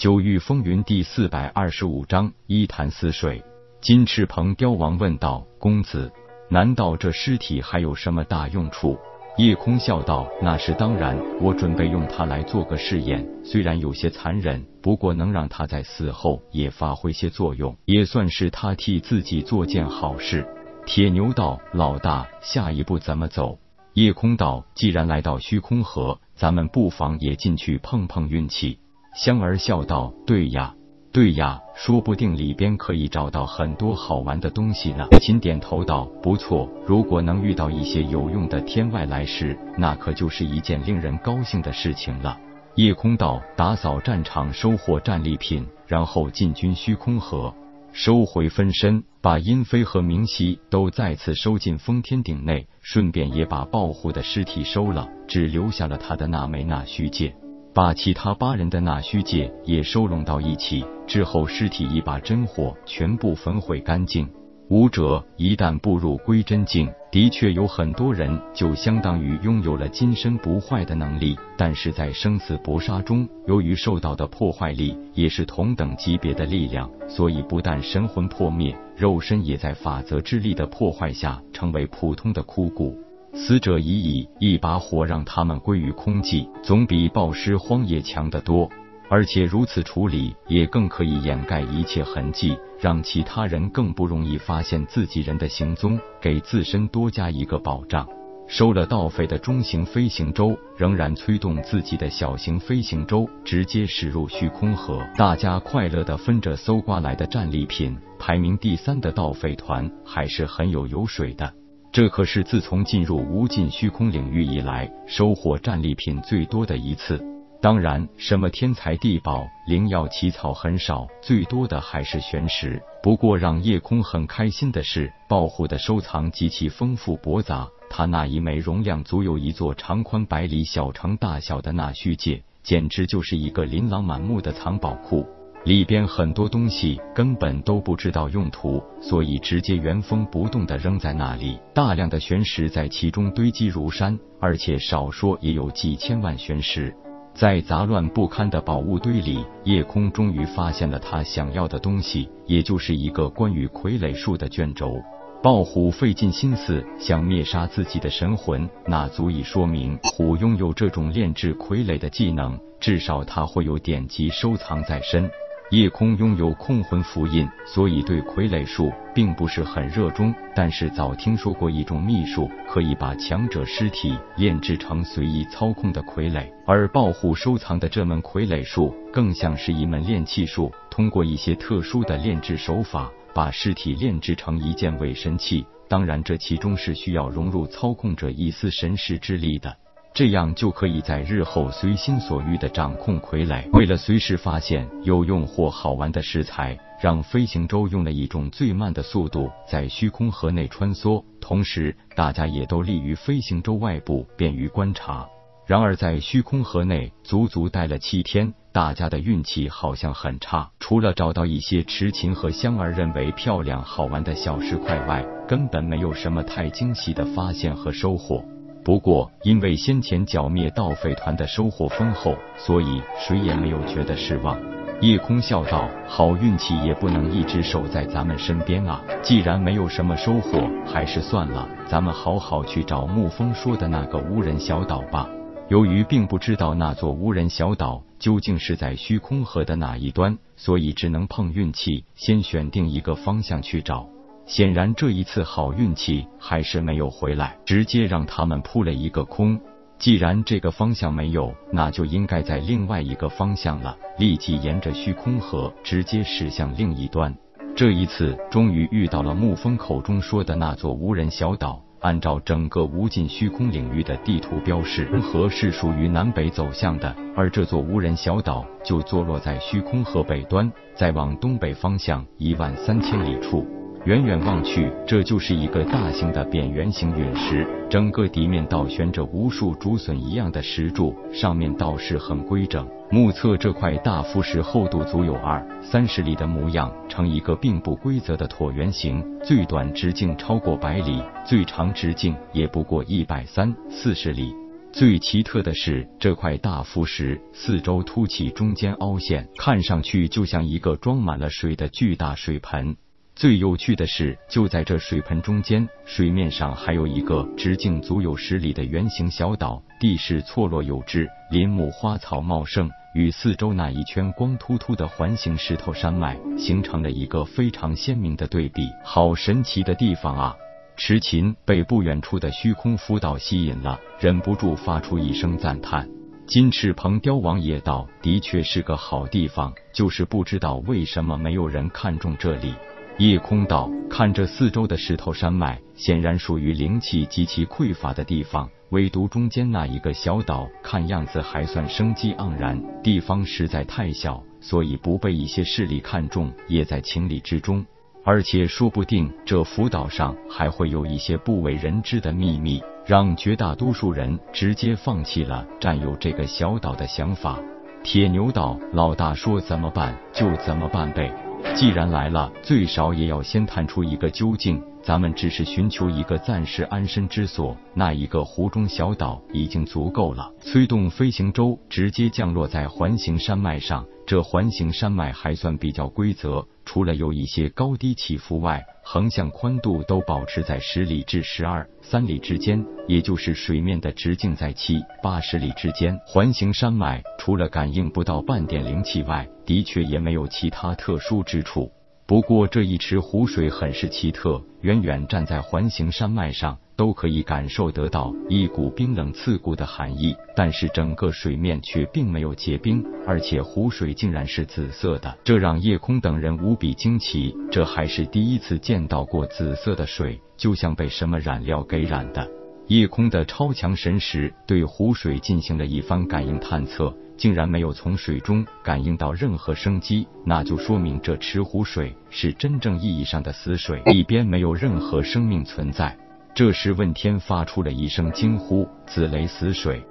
九域风云第四百二十五章一潭死水。金翅鹏雕王问道：“公子，难道这尸体还有什么大用处？”叶空笑道：“那是当然，我准备用它来做个试验。虽然有些残忍，不过能让他在死后也发挥些作用，也算是他替自己做件好事。”铁牛道：“老大，下一步怎么走？”叶空道：“既然来到虚空河，咱们不妨也进去碰碰运气。”香儿笑道：“对呀。”对呀，说不定里边可以找到很多好玩的东西呢。秦点头道：“不错，如果能遇到一些有用的天外来石，那可就是一件令人高兴的事情了。”夜空道：“打扫战场，收获战利品，然后进军虚空河，收回分身，把殷飞和明熙都再次收进封天鼎内，顺便也把爆虎的尸体收了，只留下了他的那枚纳虚戒。”把其他八人的纳虚界也收拢到一起之后，尸体一把真火全部焚毁干净。武者一旦步入归真境，的确有很多人就相当于拥有了金身不坏的能力，但是在生死搏杀中，由于受到的破坏力也是同等级别的力量，所以不但神魂破灭，肉身也在法则之力的破坏下成为普通的枯骨。死者已矣，一把火让他们归于空寂，总比暴尸荒野强得多。而且如此处理，也更可以掩盖一切痕迹，让其他人更不容易发现自己人的行踪，给自身多加一个保障。收了盗匪的中型飞行舟，仍然催动自己的小型飞行舟，直接驶入虚空河。大家快乐的分着搜刮来的战利品。排名第三的盗匪团还是很有油水的。这可是自从进入无尽虚空领域以来，收获战利品最多的一次。当然，什么天材地宝、灵药奇草很少，最多的还是玄石。不过，让夜空很开心的是，爆虎的收藏极其丰富博杂。他那一枚容量足有一座长宽百里小城大小的纳虚界，简直就是一个琳琅满目的藏宝库。里边很多东西根本都不知道用途，所以直接原封不动的扔在那里。大量的玄石在其中堆积如山，而且少说也有几千万玄石。在杂乱不堪的宝物堆里，夜空终于发现了他想要的东西，也就是一个关于傀儡术的卷轴。豹虎费尽心思想灭杀自己的神魂，那足以说明虎拥有这种炼制傀儡的技能，至少他会有典籍收藏在身。夜空拥有控魂符印，所以对傀儡术并不是很热衷。但是早听说过一种秘术，可以把强者尸体炼制成随意操控的傀儡。而豹虎收藏的这门傀儡术，更像是一门炼器术，通过一些特殊的炼制手法，把尸体炼制成一件伪神器。当然，这其中是需要融入操控者一丝神识之力的。这样就可以在日后随心所欲的掌控傀儡。为了随时发现有用或好玩的食材，让飞行舟用了一种最慢的速度在虚空河内穿梭，同时大家也都立于飞行舟外部，便于观察。然而在虚空河内足足待了七天，大家的运气好像很差，除了找到一些池琴和香儿认为漂亮好玩的小石块外，根本没有什么太惊喜的发现和收获。不过，因为先前剿灭盗匪团的收获丰厚，所以谁也没有觉得失望。夜空笑道：“好运气也不能一直守在咱们身边啊！既然没有什么收获，还是算了，咱们好好去找沐风说的那个无人小岛吧。”由于并不知道那座无人小岛究竟是在虚空河的哪一端，所以只能碰运气，先选定一个方向去找。显然这一次好运气还是没有回来，直接让他们扑了一个空。既然这个方向没有，那就应该在另外一个方向了。立即沿着虚空河直接驶向另一端。这一次终于遇到了沐风口中说的那座无人小岛。按照整个无尽虚空领域的地图标示，河是属于南北走向的，而这座无人小岛就坐落在虚空河北端，再往东北方向一万三千里处。远远望去，这就是一个大型的扁圆形陨石，整个地面倒悬着无数竹笋一样的石柱，上面倒是很规整。目测这块大浮石厚度足有二三十里的模样，呈一个并不规则的椭圆形，最短直径超过百里，最长直径也不过一百三四十里。最奇特的是，这块大浮石四周凸起，中间凹陷，看上去就像一个装满了水的巨大水盆。最有趣的是，就在这水盆中间，水面上还有一个直径足有十里的圆形小岛，地势错落有致，林木花草茂盛，与四周那一圈光秃秃的环形石头山脉形成了一个非常鲜明的对比。好神奇的地方啊！池琴被不远处的虚空浮岛吸引了，忍不住发出一声赞叹。金翅鹏雕王野道：“的确是个好地方，就是不知道为什么没有人看中这里。”夜空道：“看着四周的石头山脉，显然属于灵气极其匮乏的地方，唯独中间那一个小岛，看样子还算生机盎然。地方实在太小，所以不被一些势力看中，也在情理之中。”而且说不定这浮岛上还会有一些不为人知的秘密，让绝大多数人直接放弃了占有这个小岛的想法。铁牛道：“老大说怎么办就怎么办呗，既然来了，最少也要先探出一个究竟。咱们只是寻求一个暂时安身之所，那一个湖中小岛已经足够了。”催动飞行舟，直接降落在环形山脉上。这环形山脉还算比较规则。除了有一些高低起伏外，横向宽度都保持在十里至十二三里之间，也就是水面的直径在七八十里之间。环形山脉除了感应不到半点灵气外，的确也没有其他特殊之处。不过这一池湖水很是奇特，远远站在环形山脉上。都可以感受得到一股冰冷刺骨的寒意，但是整个水面却并没有结冰，而且湖水竟然是紫色的，这让夜空等人无比惊奇。这还是第一次见到过紫色的水，就像被什么染料给染的。夜空的超强神识对湖水进行了一番感应探测，竟然没有从水中感应到任何生机，那就说明这池湖水是真正意义上的死水，里边没有任何生命存在。这时，问天发出了一声惊呼：“紫雷死水！”